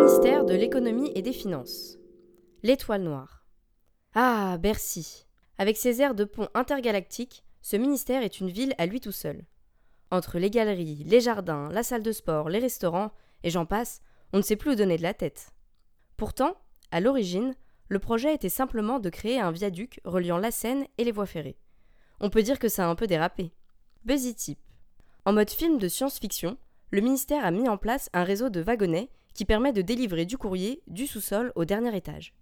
ministère de l'économie et des finances. L'étoile noire. Ah, Bercy. Avec ses airs de pont intergalactique, ce ministère est une ville à lui tout seul. Entre les galeries, les jardins, la salle de sport, les restaurants, et j'en passe, on ne sait plus où donner de la tête. Pourtant, à l'origine, le projet était simplement de créer un viaduc reliant la Seine et les voies ferrées. On peut dire que ça a un peu dérapé. Tip. En mode film de science-fiction, le ministère a mis en place un réseau de wagonnets qui permet de délivrer du courrier du sous-sol au dernier étage.